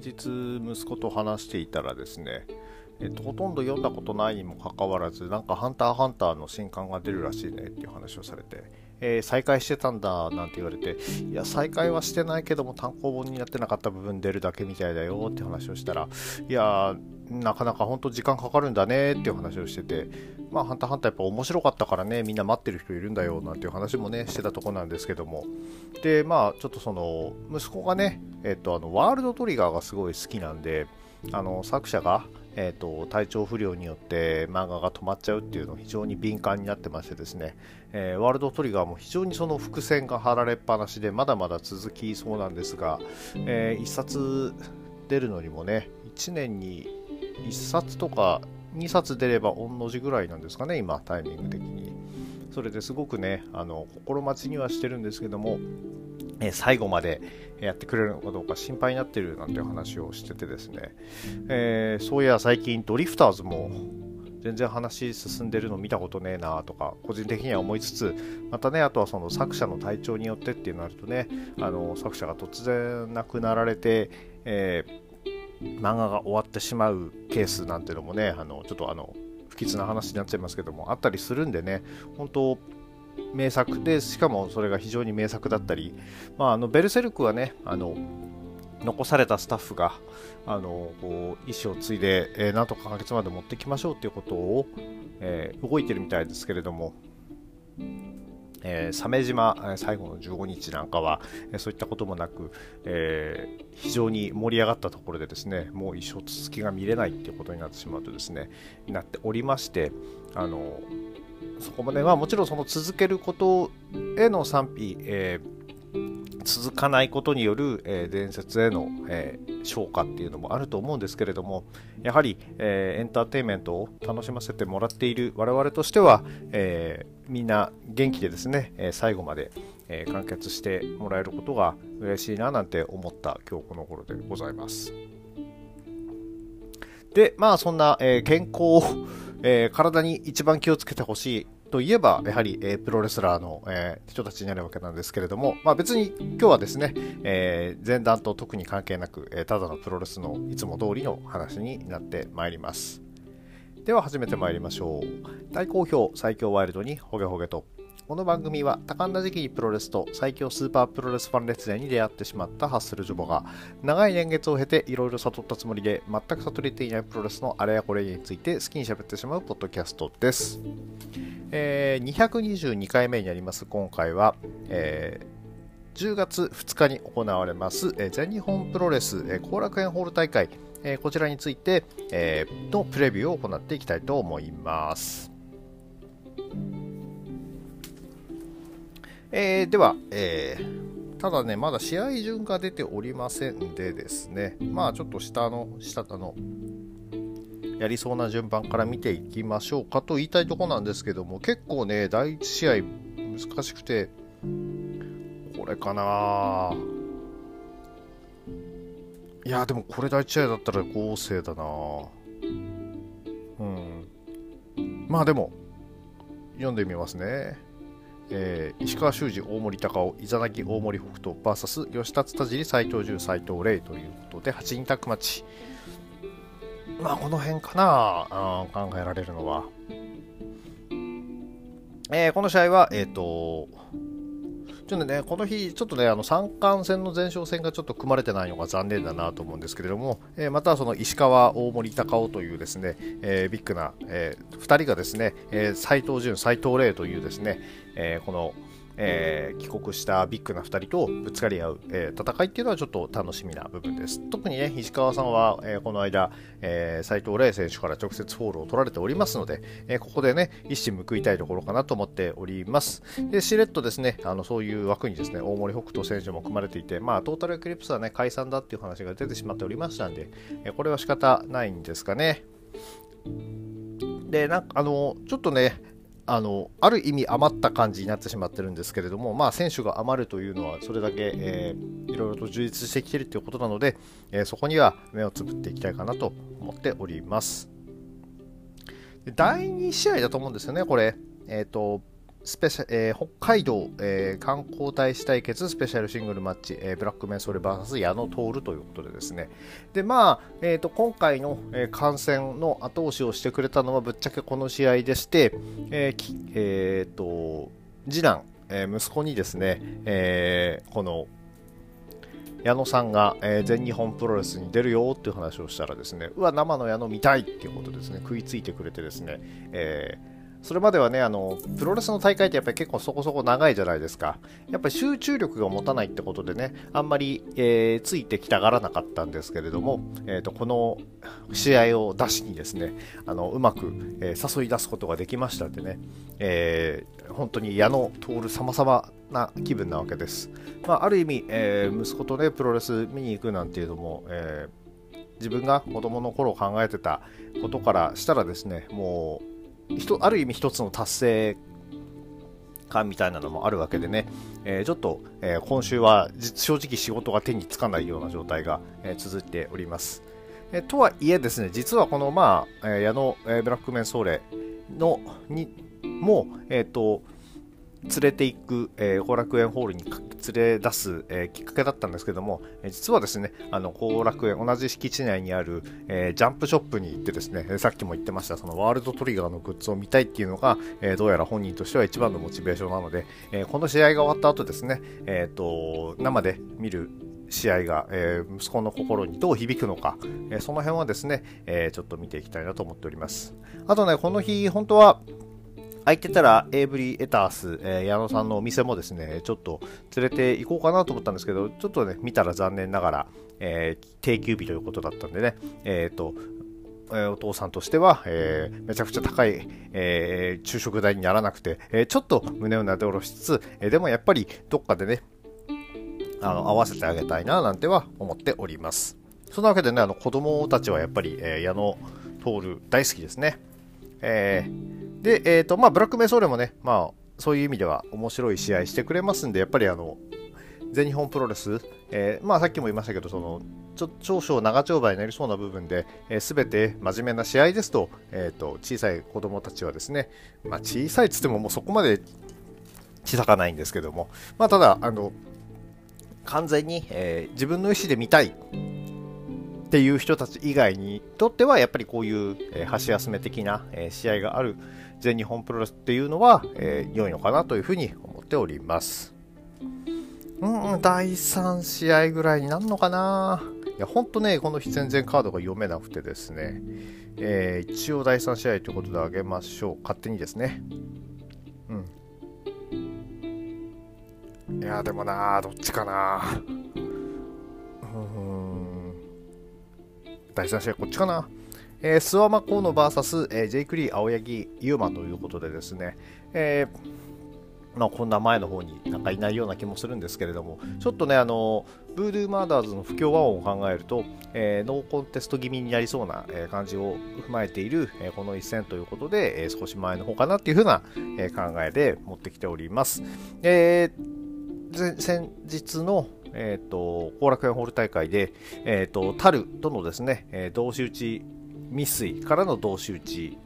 先日息子と話していたらですねえっと、ほとんど読んだことないにもかかわらず、なんか、ハンターハンターの新刊が出るらしいねっていう話をされて、えー、再開してたんだなんて言われて、いや、再開はしてないけども、単行本になってなかった部分出るだけみたいだよって話をしたら、いやなかなか本当時間かかるんだねっていう話をしてて、まあ、ハンターハンターやっぱ面白かったからね、みんな待ってる人いるんだよなんていう話もね、してたとこなんですけども、で、まあ、ちょっとその、息子がね、えっと、あの、ワールドトリガーがすごい好きなんで、あの、作者が、えーと、体調不良によって漫画が止まっちゃうっていうの非常に敏感になってましてですね、えー、ワールドトリガーも非常にその伏線が張られっぱなしでまだまだ続きそうなんですが、えー、1冊出るのにもね1年に1冊とか2冊出れば御の字ぐらいなんですかね今タイミング的に。それですごくねあの心待ちにはしてるんですけどもえ最後までやってくれるのかどうか心配になってるなんて話をしててですね、えー、そういや最近ドリフターズも全然話進んでるの見たことねえなとか個人的には思いつつまたねあとはその作者の体調によってっていうのあるとねあの作者が突然亡くなられて、えー、漫画が終わってしまうケースなんてのもねあのちょっとあの不吉な話になっちゃいますけどもあったりするんでね本当名作でしかもそれが非常に名作だったり、まあ、あのベルセルクはねあの残されたスタッフがあのこう意思を継いで、えー、なんとか完結まで持ってきましょうということを、えー、動いてるみたいですけれども、えー、鮫島最後の15日なんかは、えそういったこともなく、えー、非常に盛り上がったところでですねもう一生続きが見れないっていうことになってしまうとですねなっておりましてあのそこまではもちろんその続けることへの賛否、えー、続かないことによる、えー、伝説への、えー、昇華っていうのもあると思うんですけれどもやはり、えエンターテインメントを楽しませてもらっている我々としては、えみんな元気でですね、え最後まで、え完結してもらえることが嬉しいななんて思った今日この頃でございます。で、まあそんな、え健康えー、体に一番気をつけてほしいといえば、やはり、えー、プロレスラーの、えー、人たちになるわけなんですけれども、まあ、別に今日はですね、えー、前段と特に関係なく、えただのプロレスのいつも通りの話になってまいります。では始めてまいりましょう。大好評最強ワイルドにホゲホゲとこの番組は多感な時期にプロレスと最強スーパープロレスファン列伝に出会ってしまったハッスルジョボが長い年月を経ていろいろ悟ったつもりで全く悟れていないプロレスのあれやこれについて好きに喋ってしまうポッドキャストです。えー、222回目になります今回は、えー、10月2日に行われます、えー、全日本プロレス後、えー、楽園ホール大会、えー、こちらについて、えー、のプレビューを行っていきたいと思います。えー、では、えー、ただね、まだ試合順が出ておりませんでですね、まあちょっと下の、下の、やりそうな順番から見ていきましょうかと言いたいところなんですけども、結構ね、第1試合難しくて、これかないや、でもこれ第1試合だったら合成だなうん。まあでも、読んでみますね。えー、石川修司、大森隆夫、イザナギ、大森北斗 VS 吉田田尻、斎藤潤、斎藤麗ということで、8人タッグマッチ。まあ、この辺かな、あ考えられるのは。えー、この試合は、えっ、ー、と、ちょっとね、この日、ちょっとね、あの三冠戦の前哨戦がちょっと組まれてないのが残念だなと思うんですけれども、えー、またその石川、大森、高尾というですね、えー、ビッグな、えー、2人がですね、えー、斉藤ジュン、斉藤レイというですね、えー、このえー、帰国したビッグな2人とぶつかり合う、えー、戦いっていうのはちょっと楽しみな部分です。特にね、石川さんは、えー、この間、えー、斉藤レイ選手から直接フォールを取られておりますので、え、ここでね、一矢報いたいところかなと思っております。で、しれっとですね、あのそういう枠にですね、大森北斗選手も組まれていて、まあ、トータルエクリプスはね、解散だっていう話が出てしまっておりましたんで、え、これは仕方ないんですかね。で、なんか、あの、ちょっとね、あのある意味余った感じになってしまってるんですけれども、まあ、選手が余るというのはそれだけ、えー、いろいろと充実してきているということなので、えー、そこには目をつぶっていきたいかなと思っております。第2試合だと思うんですよね、これ。えっ、ー、とスペシャ、えー、北海道、えー、観光大使対決スペシャルシングルマッチ、えー、ブラックメンソーレ VS 矢野徹ということでですね。で、まあ、えーと、今回の、え、観戦の後押しをしてくれたのはぶっちゃけこの試合でして、えーえーと、次男、え、息子にですね、え、この矢野さんが、えー、全日本プロレスに出るよっていう話をしたらですね、うわ、生の矢野見たいっていうことですね、食いついてくれてですね、えーそれまではね、あの、プロレスの大会ってやっぱり結構そこそこ長いじゃないですか。やっぱり集中力が持たないってことでね、あんまり、えー、ついてきたがらなかったんですけれども、えーと、この試合を出しにですね、あのうまく、えー、誘い出すことができましたんでね、えー、本当に矢野徹様々な気分なわけです。まあ、ある意味、えー、息子とね、プロレス見に行くなんていうのも、え自分が子供の頃考えてたことからしたらですね、もうある意味一つの達成感みたいなのもあるわけでね、えー、ちょっと、えー、今週は正直仕事が手につかないような状態が、えー、続いております。えとはいえですね、実はこの、まあ、え矢野、えブラックメンソーレのにも、えっ、と、連れていく、え、後楽園ホールに連れ出す、えー、きっかけだったんですけども、え、実はですね、あの後楽園、同じ敷地内にある、えジャンプショップに行ってですね、さっきも言ってました、そのワールドトリガーのグッズを見たいっていうのが、えどうやら本人としては一番のモチベーションなので、えこの試合が終わった後ですね、えっ、と、生で見る試合が、えー、息子の心にどう響くのか、えー、その辺はですね、えー、ちょっと見ていきたいなと思っております。あとね、この日、本当は、空いてたらエイブリー・エタース、えー、矢野さんのお店もですね、ちょっと連れて行こうかなと思ったんですけど、ちょっとね、見たら残念ながら、えー、定休日ということだったんでね、えっ、ー、と、お父さんとしては、えー、めちゃくちゃ高い、えー、昼食代にならなくて、えー、ちょっと胸をなで下ろしつつ、えでもやっぱりどっかでね、あの合わせてあげたいななんては思っております。そんなわけでね、あの子供たちはやっぱり、え矢野徹大好きですね。えーで、えっ、ー、と、まあ、ブラックメソーレもね、まあ、そういう意味では面白い試合してくれますんで、やっぱりあの、全日本プロレス、えー、まあ、さっきも言いましたけど、その、ちょ長所長丁場になりそうな部分で、す、え、べ、て真面目な試合ですと、えっ、ー、と、小さい子供たちはですね、まあ、小さいっつってももうそこまで小さかないんですけども、まあ、ただ、あの、完全に、えー、自分の意思で見たいっていう人たち以外にとっては、やっぱりこういう、えー、箸休め的な、えー、試合がある全日本プロレスっていうのは、えー、良いのかなというふうに思っております。うん、第3試合ぐらいになるのかないや、ほんとね、この日全然カードが読めなくてですね、えー、一応第3試合ということであげましょう。勝手にですね。うん。いや、でもなどっちかなうん。第3試合こっちかなえー、スワマコーノ VS、えー、ジェイクリー、青柳、ユーマということでですね、えー、まあ、こんな前の方になんかいないような気もするんですけれども、ちょっとね、あのブードゥーマーダーズの不協和音を考えると、えー、ノーコンテスト気味になりそうな、え感じを踏まえている、えこの一戦ということで、え少し前の方かなっていう風な、え考えで持ってきております。え先日のえーと、後楽園ホール大会で、えーと、タルとのですね、えー、同士打ち未遂からの同士打ち、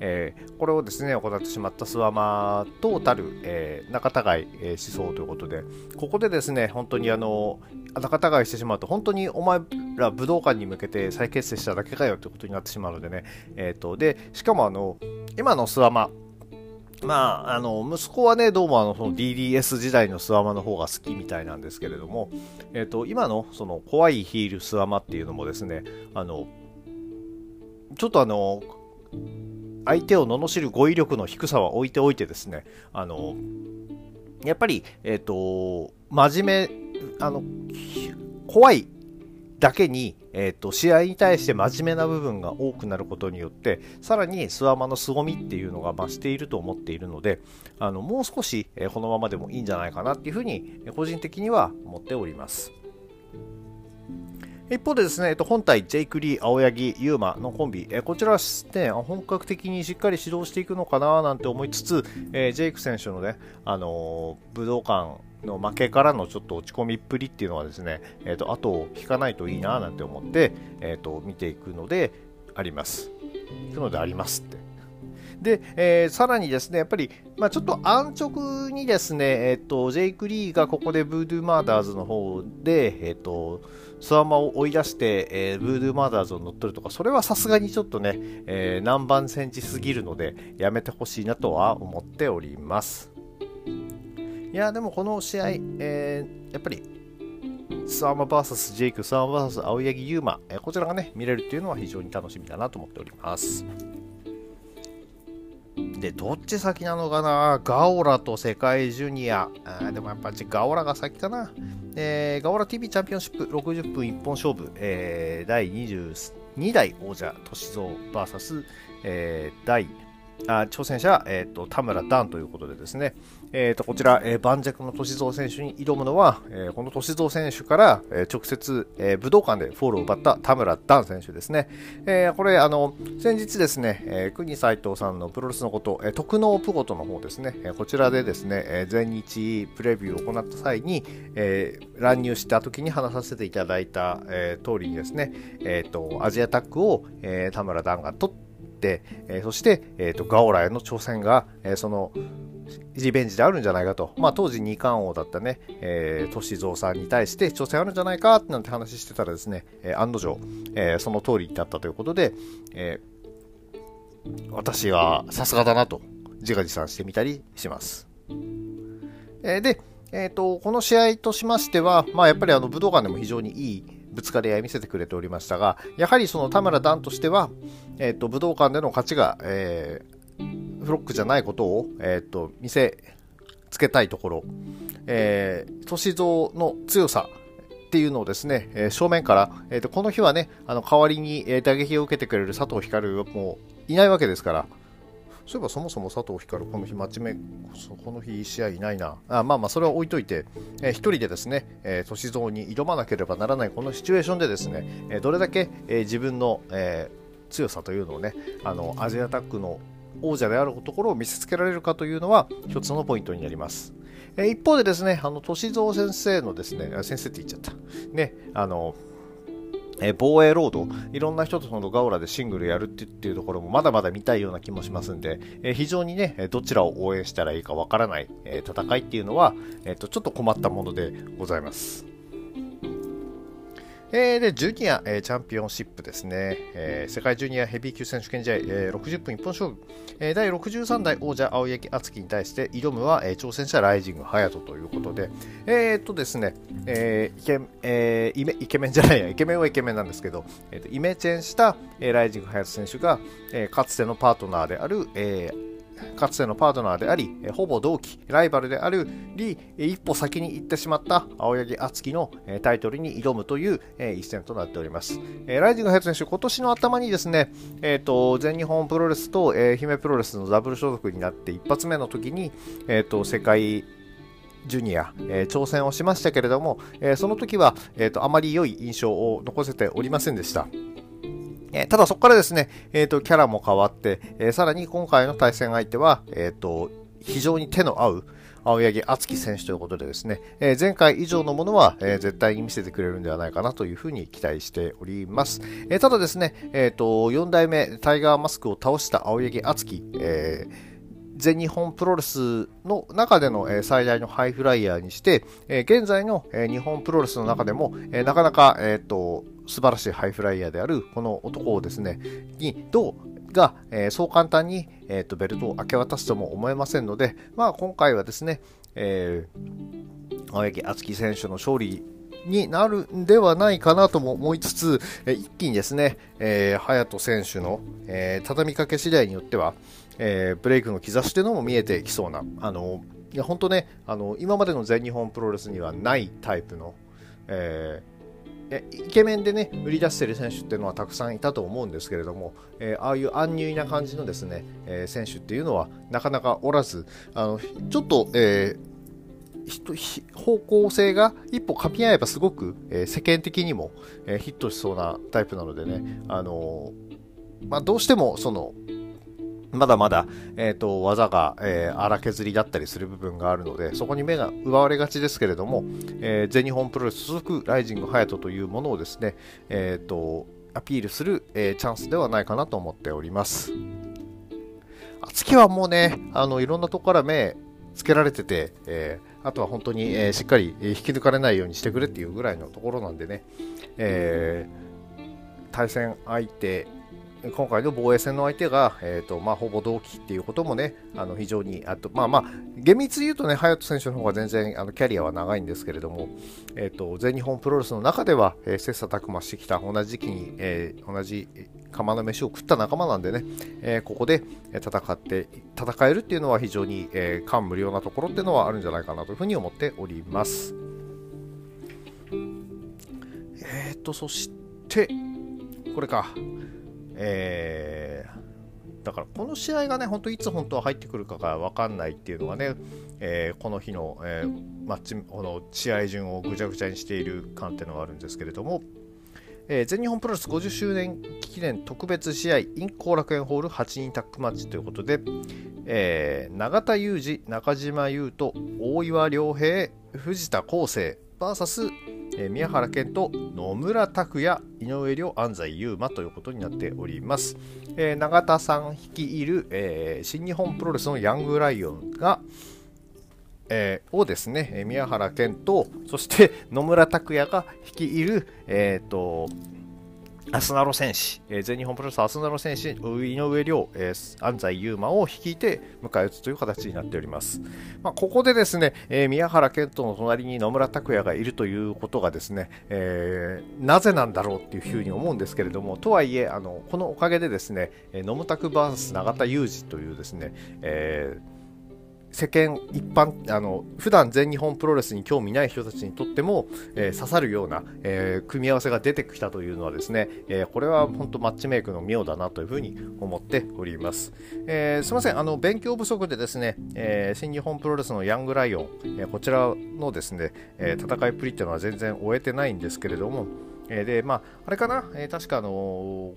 えー、これをですね行ってしまった諏訪間トータル、えー、仲違い、えー、思想ということでここでですね本当にあの仲違いしてしまうと本当にお前ら武道館に向けて再結成しただけかよということになってしまうのでね、えーと、でしかもあの今の諏訪間まあ、あの、息子はね、どうもあの、その DDS 時代のスワマの方が好きみたいなんですけれども、えっ、ー、と、今のその怖いヒールスワマっていうのもですね、あの、ちょっとあの、相手を罵る語彙力の低さは置いておいてですね、あの、やっぱり、えっ、ー、と、真面目、あの、怖いだけに、えーと、試合に対して真面目な部分が多くなることによってさらにスワマの凄みっていうのが増していると思っているのであのもう少し、えー、このままでもいいんじゃないかなっていうふうに個人的には思っております。一方でですね、えっと本体、ジェイク・リー、青柳、ユーマのコンビ、えこちらは、ね、本格的にしっかり指導していくのかななんて思いつつ、えジェイク選手のね、あの武道館の負けからのちょっと落ち込みっぷりっていうのはですね、えー、と後を引かないといいななんて思って、えー、と見ていくのであります。行くのでありますって。で、えー、さらにですね、やっぱり、まあ、ちょっと安直にですね、えっ、と、ジェイク・リーがここでブードゥマーダーズの方で、えっ、と、スワマを追い出して、えー、ブードゥーマーダーズを乗っ取るとか、それはさすがにちょっとね、えー、南蛮戦時すぎるので、やめてほしいなとは思っております。いや、でもこの試合、えー、やっぱり、スワマ VS ジェイク、スワマ VS 青柳優馬、え、こちらがね、見れるっていうのは非常に楽しみだなと思っております。で、どっち先なのかな？ガオラと世界ジュニア。あでもやっぱりガオラが先かな。えー、ガオラ TV チャンピオンシップ60分一本勝負、えー、第22代王者、歳三 VS、えー、第あ挑戦者、えーと、田村段ということでですね、えーと、こちら、えー、盤石の歳三選手に挑むのは、えー、この歳三選手から、えー、直接、えー、武道館でフォローを奪った田村段選手ですね。えー、これ、あの、先日ですね、えー、国斎藤さんのプロレスのこと、えー、特納プゴトの方ですね、えー、こちらでですね、えー、全日プレビューを行った際に、えー、乱入した時に話させていただいた、えー、通りにですね、えーと、アジアタックを、えー、田村段が取って、えー、そして、えーと、ガオラへの挑戦が、えー、そのリベンジであるんじゃないかと、まあ、当時二冠王だったね、えー、歳三さんに対して挑戦あるんじゃないかなんて話してたらですね、えー、案の定、えー、その通りだったということで、えー、私はさすがだなと自画自賛してみたりします。えー、で、えーと、この試合としましては、まあ、やっぱりあの武道館でも非常にいいぶつかり合い見せてくれておりましたが、やはりその田村段としては、えーと、武道館での勝ちが、えー、フロックじゃないことを、えーと、見せつけたいところ、えー、歳三の強さっていうのをですね、え、正面から、えーと、この日はね、あの代わりに、え、打撃を受けてくれる佐藤光もいないわけですから、そういえばそもそも佐藤光、この日、マッチメこの日、試合いないな。あまあまあ、それは置いといて、えー、一人でですね、えー、歳三に挑まなければならないこのシチュエーションでですね、えー、どれだけ、えー、自分の、えー、強さというのをね、あの、アジアタックの王者であるところを見せつけられるかというのは、一つのポイントになります。え一方でですね、あの、歳三先生のですね、先生って言っちゃった。ね、あの、え防衛ロード、いろんな人とそのガオラでシングルやるっていうところもまだまだ見たいような気もしますんで、え非常にね、どちらを応援したらいいかわからない、え戦いっていうのは、えっと、ちょっと困ったものでございます。えー、で、ジュニア、えー、チャンピオンシップですね。えー、世界ジュニアヘビー級選手権試合、えー、60分一本勝負。えー、第63代王者青柳敦樹に対して挑むは、えー、挑戦者ライジング隼人ということで、えー、っとですね、えーイケえー、イメイケメンじゃないや、イケメンはイケメンなんですけど、えー、とイメチェンした、えー、ライジング隼人選手が、えー、かつてのパートナーである、えー、かつてのパートナーであり、ほぼ同期、ライバルであるり、一歩先に行ってしまった青柳敦樹のタイトルに挑むという一戦となっております。ライジングヘッド選手、今年の頭にですね、えーと、全日本プロレスと、えー、姫プロレスのダブル所属になって一発目の時に、えーと、世界ジュニア、えー、挑戦をしましたけれども、えー、その時は、えーとあまり良い印象を残せておりませんでした。えただそこからですね、えっ、ー、と、キャラも変わって、えー、さらに今回の対戦相手は、えっ、ー、と、非常に手の合う、青柳敦樹選手ということでですね、え前回以上のものは、え絶対に見せてくれるんではないかなというふうに期待しております。えただですね、えっ、と、4代目タイガーマスクを倒した青柳敦樹、え全日本プロレスの中での、最大のハイフライヤーにして、現在の、日本プロレスの中でも、なかなか、えっ、と、素晴らしいハイフライヤーであるこの男をですね、にどうが、そう簡単に、えーと、ベルトを明け渡すとも思えませんので、まあ、今回はですね、えー、青柳敦樹選手の勝利になるんではないかなとも思いつつ、一気にですね、えー、隼人選手の、えー、畳みかけ次第によっては、えー、ブレイクの兆しというのも見えてきそうな、あのいや本当ねあの、今までの全日本プロレスにはないタイプの、えーイケメンでね売り出してる選手っていうのはたくさんいたと思うんですけれども、えー、ああいう安入な感じのですね、えー、選手っていうのはなかなかおらずあのちょっと、えー、方向性が一歩かみ合えばすごく、えー、世間的にも、えー、ヒットしそうなタイプなのでね、あの、まあ、どうしてもそのまだまだ、えーと、技が、えー、荒削りだったりする部分があるので、そこに目が奪われがちですけれども、えー、全日本プロレス所属ライジングハヤトというものをですね、えーと、アピールする、えー、チャンスではないかなと思っております。引はもうね、あのいろんなとこから目つけられてて、えー、あとは本当に、えー、しっかり引き抜かれないようにしてくれっていうぐらいのところなんでね、えー、対戦相手今回の防衛戦の相手が、えーとまあ、ほぼ同期っていうこともね、あの非常に、あとまあまあ、厳密に言うとね、隼人選手の方が全然あのキャリアは長いんですけれども、えーと、全日本プロレスの中では、えー、切磋琢磨してきた、同じ時期に、えー、同じ釜の飯を食った仲間なんでね、えー、ここで戦って戦えるっていうのは非常に、えー、感無量なところっていうのはあるんじゃないかなというふうに思っております。えっ、ー、と、そして、これか。えー、だからこの試合がね、本当いつ本当は入ってくるかが分かんないっていうのがね、えー、この日の,、えー、マッチこの試合順をぐちゃぐちゃにしている感っていうのがあるんですけれども、えー、全日本プロレス50周年記念特別試合 in 後楽園ホール8人タッグマッチということで、えー、永田裕二、中島優斗、大岩良平、藤田康生 VS え宮原健と野村拓也、井上亮、安西優馬ということになっております。えー、永田さん率いる、えー、新日本プロレスのヤングライオンが、えー、をですね、宮原健と、そして野村拓也が率いる、えっ、ー、と、アスナロ戦士、えー、全日本プロレスアスナロ戦士、井上亮、えー、安西優馬を率いて迎え撃つという形になっております。まあ、ここでですね、えー、宮原健人の隣に野村拓也がいるということがですね、え、なぜなんだろうっていうふうに思うんですけれども、とはいえ、あのこのおかげでですね、野村拓 VS 永田裕二というですね、えー世間一般あの普段全日本プロレスに興味ない人たちにとっても、えー、刺さるような、えー、組み合わせが出てきたというのはですね、えー、これは本当マッチメイクの妙だなというふうに思っております、えすみません。あの勉強不足でですね、え新日本プロレスのヤングライオン、えこちらのですね、え戦いプリっていうのは全然終えてないんですけれども、えでまああれかな、え確かあの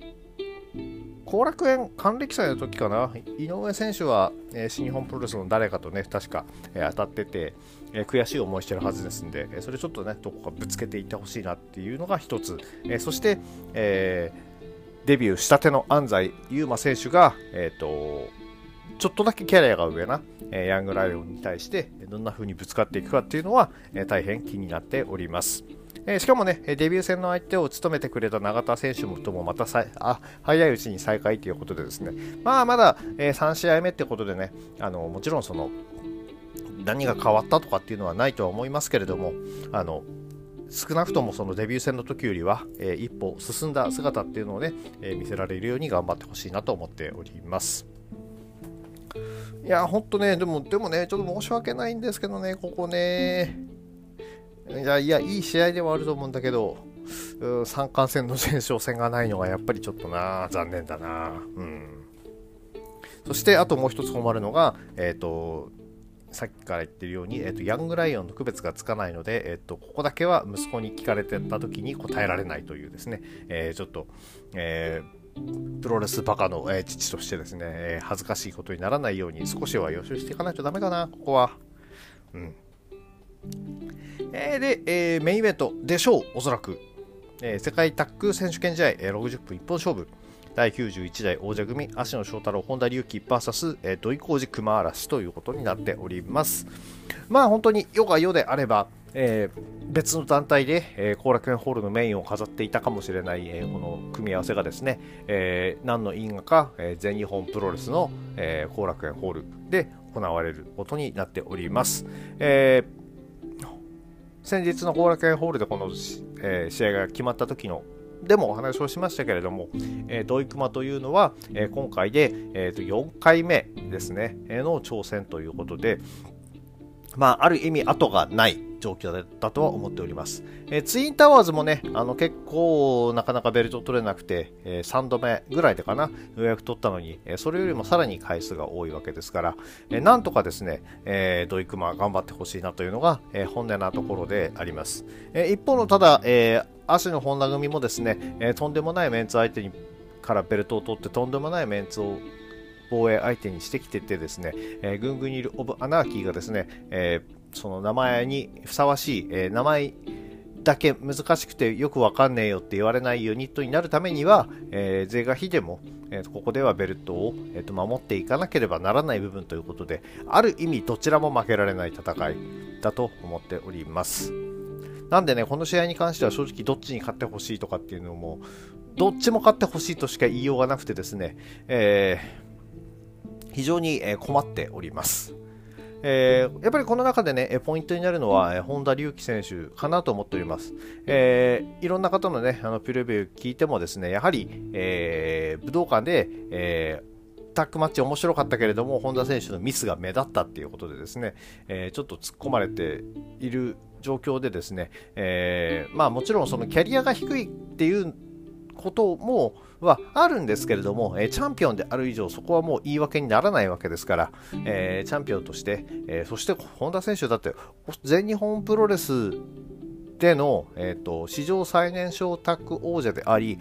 後楽園還暦祭の時かな、井上選手は、えー、新日本プロレスの誰かとね、確か、えー、当たってて、えー、悔しい思いしてるはずですんで、えそれちょっとね、どこかぶつけていってほしいなっていうのが一つ、えそして、えデビューしたての安西優真選手が、えっ、と、ちょっとだけキャリアが上な、えヤングライオンに対して、どんな風にぶつかっていくかっていうのは、え大変気になっております。えー、しかもね、デビュー戦の相手を務めてくれた永田選手ともまたさあ早いうちに再開ということでですね、まあまだ、えー、3試合目ってことでね、あのもちろんその何が変わったとかっていうのはないとは思いますけれども、あの少なくともそのデビュー戦の時よりは、えー、一歩進んだ姿っていうのをね、えー、見せられるように頑張ってほしいなと思っております。いや、ほんとね、でも、でもね、ちょっと申し訳ないんですけどね、ここね、いや、いや、いい試合ではあると思うんだけど、三冠戦の前哨戦がないのがやっぱりちょっとな、残念だな。うん。そして、あともう一つ困るのが、えっ、ー、と、さっきから言ってるように、えーと、ヤングライオンの区別がつかないので、えーと、ここだけは息子に聞かれてた時に答えられないというですね、えー、ちょっと、えー、プロレスバカの、えー、父としてですね、え、恥ずかしいことにならないように少しは予習していかないとダメかな、ここは。うん。えー、で、えー、メインイベントでしょう、おそらく。えー、世界タッグ選手権試合、えー、60分一本勝負。第91代王者組、芦野翔太郎、本田隆起 VS、えー、土井浩二、熊嵐ということになっております。まあ本当に世が世であれば、えー、別の団体で後、えー、楽園ホールのメインを飾っていたかもしれない、えー、この組み合わせがですね、えー、何の因果か、え、全日本プロレスの後、えー、楽園ホールで行われることになっております。えー先日の後楽園ホールでこの、えー、試合が決まった時のでもお話をしましたけれども、えー、ドイクマというのは、えー、今回で、えー、と4回目ですね、えー、の挑戦ということで、まあ、ある意味後がない状況だとは思っております。えー、ツインタワーズもね、あの結構なかなかベルト取れなくて、えー、3度目ぐらいでかな、予約取ったのに、えー、それよりもさらに回数が多いわけですから、えー、なんとかですね、えー、ドイクマ頑張ってほしいなというのが、え、本音なところであります。え、一方のただ、えー、足の本田組もですね、え、とんでもないメンツ相手にからベルトを取ってとんでもないメンツを防衛相手にしてきててですね、えー、ぐんぐんにいるオブ・アナーキーがですね、えー、その名前にふさわしい、えー、名前だけ難しくてよくわかんねえよって言われないユニットになるためには、えー、是が非でも、えー、ここではベルトを、えーと、守っていかなければならない部分ということで、ある意味どちらも負けられない戦いだと思っております。なんでね、この試合に関しては正直どっちに勝ってほしいとかっていうのも、どっちも勝ってほしいとしか言いようがなくてですね、えー、非常に困っております。えー、やっぱりこの中でね、ポイントになるのは、えー、本田隆起選手かなと思っております。えー、いろんな方のね、あのプレビュー聞いてもですね、やはり、えー、武道館で、えー、タックマッチ面白かったけれども、本田選手のミスが目立ったっていうことでですね、えー、ちょっと突っ込まれている状況でですね、えー、まあもちろんそのキャリアが低いっていうこともはあるんですけれども、えチャンピオンである以上、そこはもう言い訳にならないわけですから、え、チャンピオンとして、え、そして本田選手だって、全日本プロレスでの、えーと、史上最年少タッグ王者であり、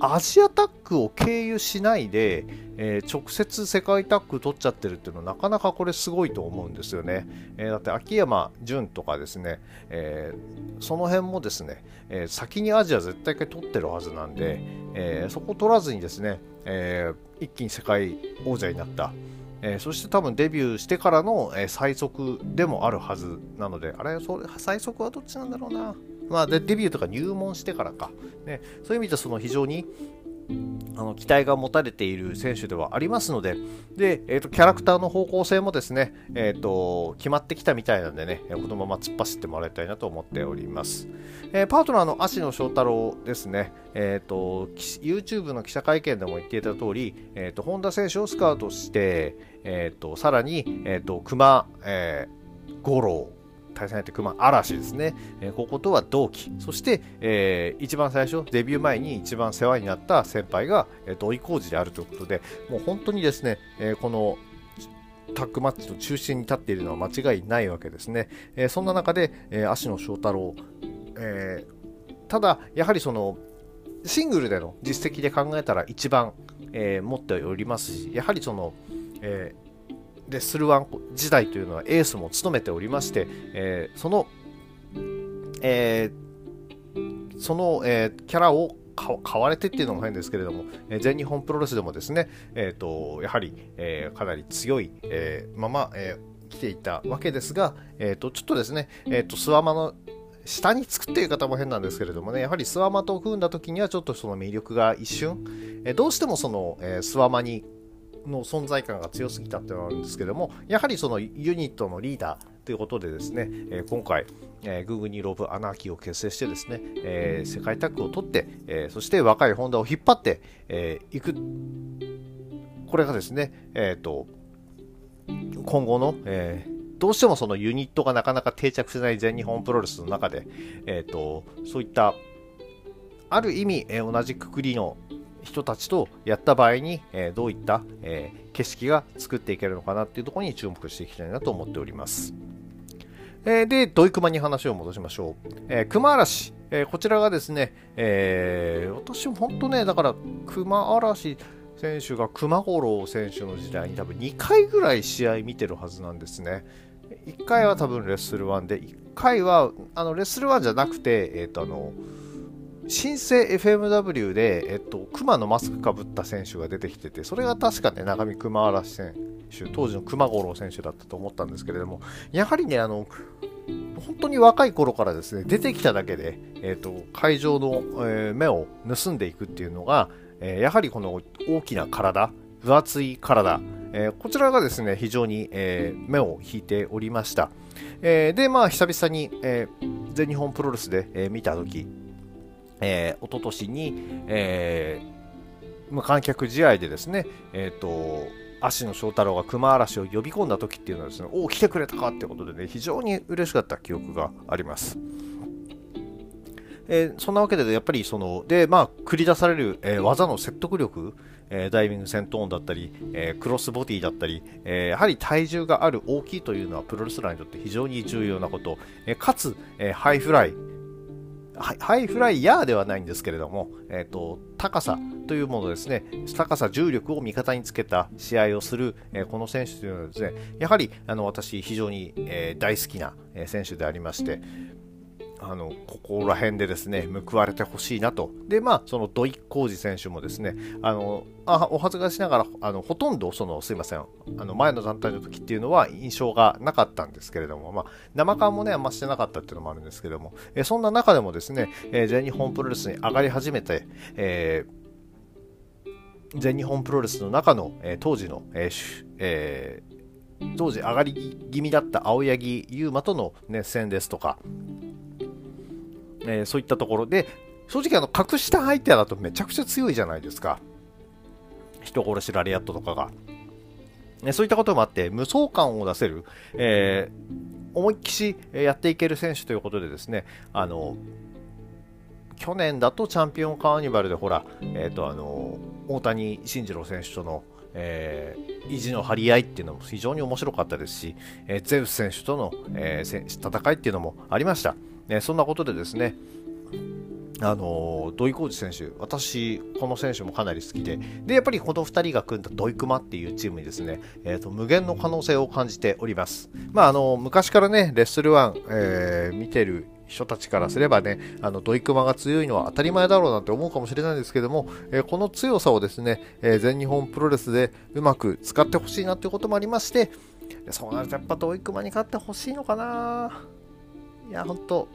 アジアタックを経由しないで、えー、直接世界タッグ取っちゃってるっていうのはなかなかこれすごいと思うんですよね。えー、だって秋山純とかですね、えー、その辺もですね、え先にアジア絶対取ってるはずなんで、えそこ取らずにですね、え一気に世界王者になった。え、そして多分デビューしてからの、え、最速でもあるはずなので、あれ、それ最速はどっちなんだろうな。まあ、デビューとか入門してからか。ね、そういう意味でその非常にあの期待が持たれている選手ではありますので、でえーと、キャラクターの方向性もですね、えーと、決まってきたみたいなんでね、このまま突っ走ってもらいたいなと思っております。えー、パートナーの芦野翔太郎ですね、えーと、YouTube の記者会見でも言っていた通り、えー、と本田選手をスカウトして、えー、とさらに、えー、と熊、えー、五郎対戦相手熊嵐ですね、えー、こことは同期。そして、えー、一番最初デビュー前に一番世話になった先輩が、えー、土井浩二であるということでもう本当にですね、え、このタッグマッチの中心に立っているのは間違いないわけですね、え、そんな中で、え、芦野翔太郎、え、ただやはりそのシングルでの実績で考えたら一番、え、持っておりますしやはりその、えレッスルワン時代というのはエースも務めておりまして、えー、その、えー、その、えー、キャラを買われてっていうのも変ですけれども、えー、全日本プロレスでもですね、えーと、やはり、えー、かなり強い、えー、まま、えー、来ていたわけですが、えーと、ちょっとですね、えーと、スワマの下につくっていう方も変なんですけれどもね、やはりスワマと組んだ時にはちょっとその魅力が一瞬、えー、どうしてもその、えー、スワマにの存在感が強すぎたっていうのがあるんですけども、やはりそのユニットのリーダーということでですね、えー、今回、えー、グーグニーロブアナーキーを結成してですね、えー、世界タッグを取って、えー、そして若いホンダを引っ張ってい、えー、く、これがですね、え、ー、と、今後の、えー、どうしてもそのユニットがなかなか定着しない全日本プロレスの中で、えーと、そういったある意味、えー、同じくくりの人たちとやった場合に、えどういった、え景色が作っていけるのかなっていうところに注目していきたいなと思っております。えで、土井熊に話を戻しましょう。え熊嵐、えこちらがですね、えー、私も本当ね、だから熊嵐選手が熊五郎選手の時代に多分2回ぐらい試合見てるはずなんですね。1回は多分レッスル1で、1回はあのレッスル1じゃなくて、えっ、ー、とあの、新生 FMW で、えっと、熊のマスクかぶった選手が出てきてて、それが確かね、長見熊嵐選手、当時の熊五郎選手だったと思ったんですけれども、やはりね、あの、本当に若い頃からですね、出てきただけで、えっと、会場の、えー、目を盗んでいくっていうのが、えー、やはりこの大きな体、分厚い体、えー、こちらがですね、非常に、え目を引いておりました。えで、まあ、久々に、え全日本プロレスで、え見たとき、えー、一昨年に、えー、無観客試合でですね、え、ー、と、芦野翔太郎が熊嵐を呼び込んだ時っていうのはですね、おお、来てくれたかってことでね、非常に嬉しかった記憶があります。えー、そんなわけで、やっぱりその、で、まあ、繰り出される、えー、技の説得力、えー、ダイビングセントーンだったり、えクロスボディだったり、えやはり体重がある大きいというのはプロレスラーにとって非常に重要なこと、えかつ、えハイフライ、ハイフライヤーではないんですけれども、えーと、高さというものですね、高さ、重力を味方につけた試合をする、えー、この選手というのはですね、やはりあの私、非常に、えー、大好きな選手でありまして、あのここら辺でですね報われてほしいなと、でまあ、その土肥こうじ選手もですねあのあお恥ずかしながらあのほとんどそのすいませんあの前の団体の時っていうのは印象がなかったんですけれども、まあ、生感もね、あんましてなかったっていうのもあるんですけども、えそんな中でもですね、え全日本プロレスに上がり始めて、えー、全日本プロレスの中の、え当時の、えーえー、当時上がり気味だった青柳優馬との熱戦ですとか、えー、そういったところで、正直あの、格下相手だとめちゃくちゃ強いじゃないですか。人殺しラリアットとかが。ね、そういったこともあって、無双感を出せる、えー、思いっきしやっていける選手ということでですね、あの、去年だとチャンピオンカーニバルでほら、えっ、ー、と、あの、大谷慎次郎選手との、えー、意地の張り合いっていうのも非常に面白かったですし、えー、ゼウス選手との、えー、戦いっていうのもありました。ね、そんなことでですね、あの土井浩二選手、私、この選手もかなり好きで、でやっぱりこの2人が組んだ土井熊っていうチームにですね、えーと、無限の可能性を感じております。まあ、あの昔からね、レッスル1、えー、見てる人たちからすればね、あの土井熊が強いのは当たり前だろうなんて思うかもしれないんですけども、えー、この強さをですね、えー、全日本プロレスでうまく使ってほしいなということもありまして、そうなるとやっぱ土井熊に勝ってほしいのかないや、ほんと、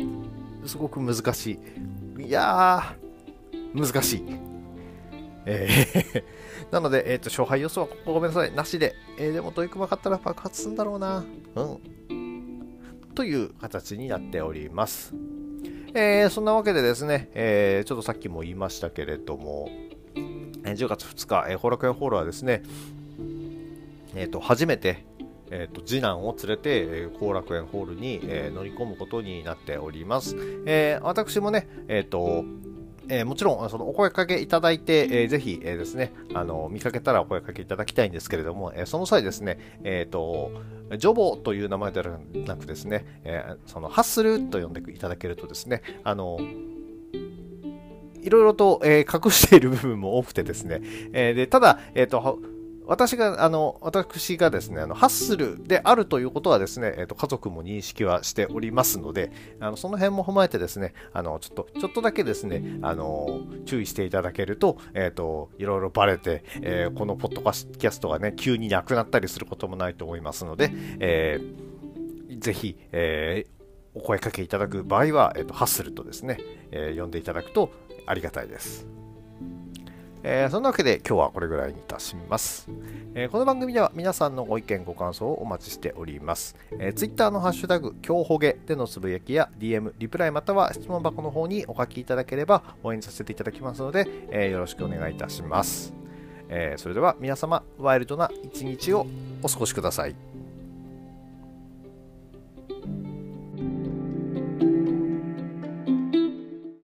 すごく難しい。いやー、難しい。えー なので、えっ、ー、と、勝敗予想はここごめんなさい。なしで。えー、でも、トイクマ勝ったら爆発するんだろうな。うん。という形になっております。えー、そんなわけでですね、えー、ちょっとさっきも言いましたけれども、え、10月2日、えー、ホラクエホールはですね、えっ、ー、と、初めて、えーと、次男を連れて後、えー、楽園ホールに、えー、乗り込むことになっております。えー、私もね、えっ、と、えー、もちろん、そのお声かけいただいて、えー、ぜひ、えー、ですね、あの、見かけたらお声かけいただきたいんですけれども、えー、その際ですね、えっ、と、ジョボという名前ではなくですね、えー、その、ハッスルと呼んでいただけるとですね、あの、いろいろと、えー、隠している部分も多くてですね、えー、でただ、えっ、と、私が、あの、私がですね、あの、ハッスルであるということはですね、えっ、ー、と、家族も認識はしておりますので、あの、その辺も踏まえてですね、あの、ちょっと、ちょっとだけですね、あの、注意していただけると、えっ、ー、と、いろいろバレて、えー、このポッドキャストがね、急になくなったりすることもないと思いますので、えー、ぜひ、えー、お声かけいただく場合は、えっ、と、ハッスルとですね、えー、呼んでいただくとありがたいです。えー、そんなわけで今日はこれぐらいにいたします、えー、この番組では皆さんのご意見ご感想をお待ちしております、えー、Twitter のハッシュタグ今日ほげでのつぶやきや DM リプライまたは質問箱の方にお書きいただければ応援させていただきますので、えー、よろしくお願いいたします、え、それでは皆様ワイルドな一日をお過ごしください。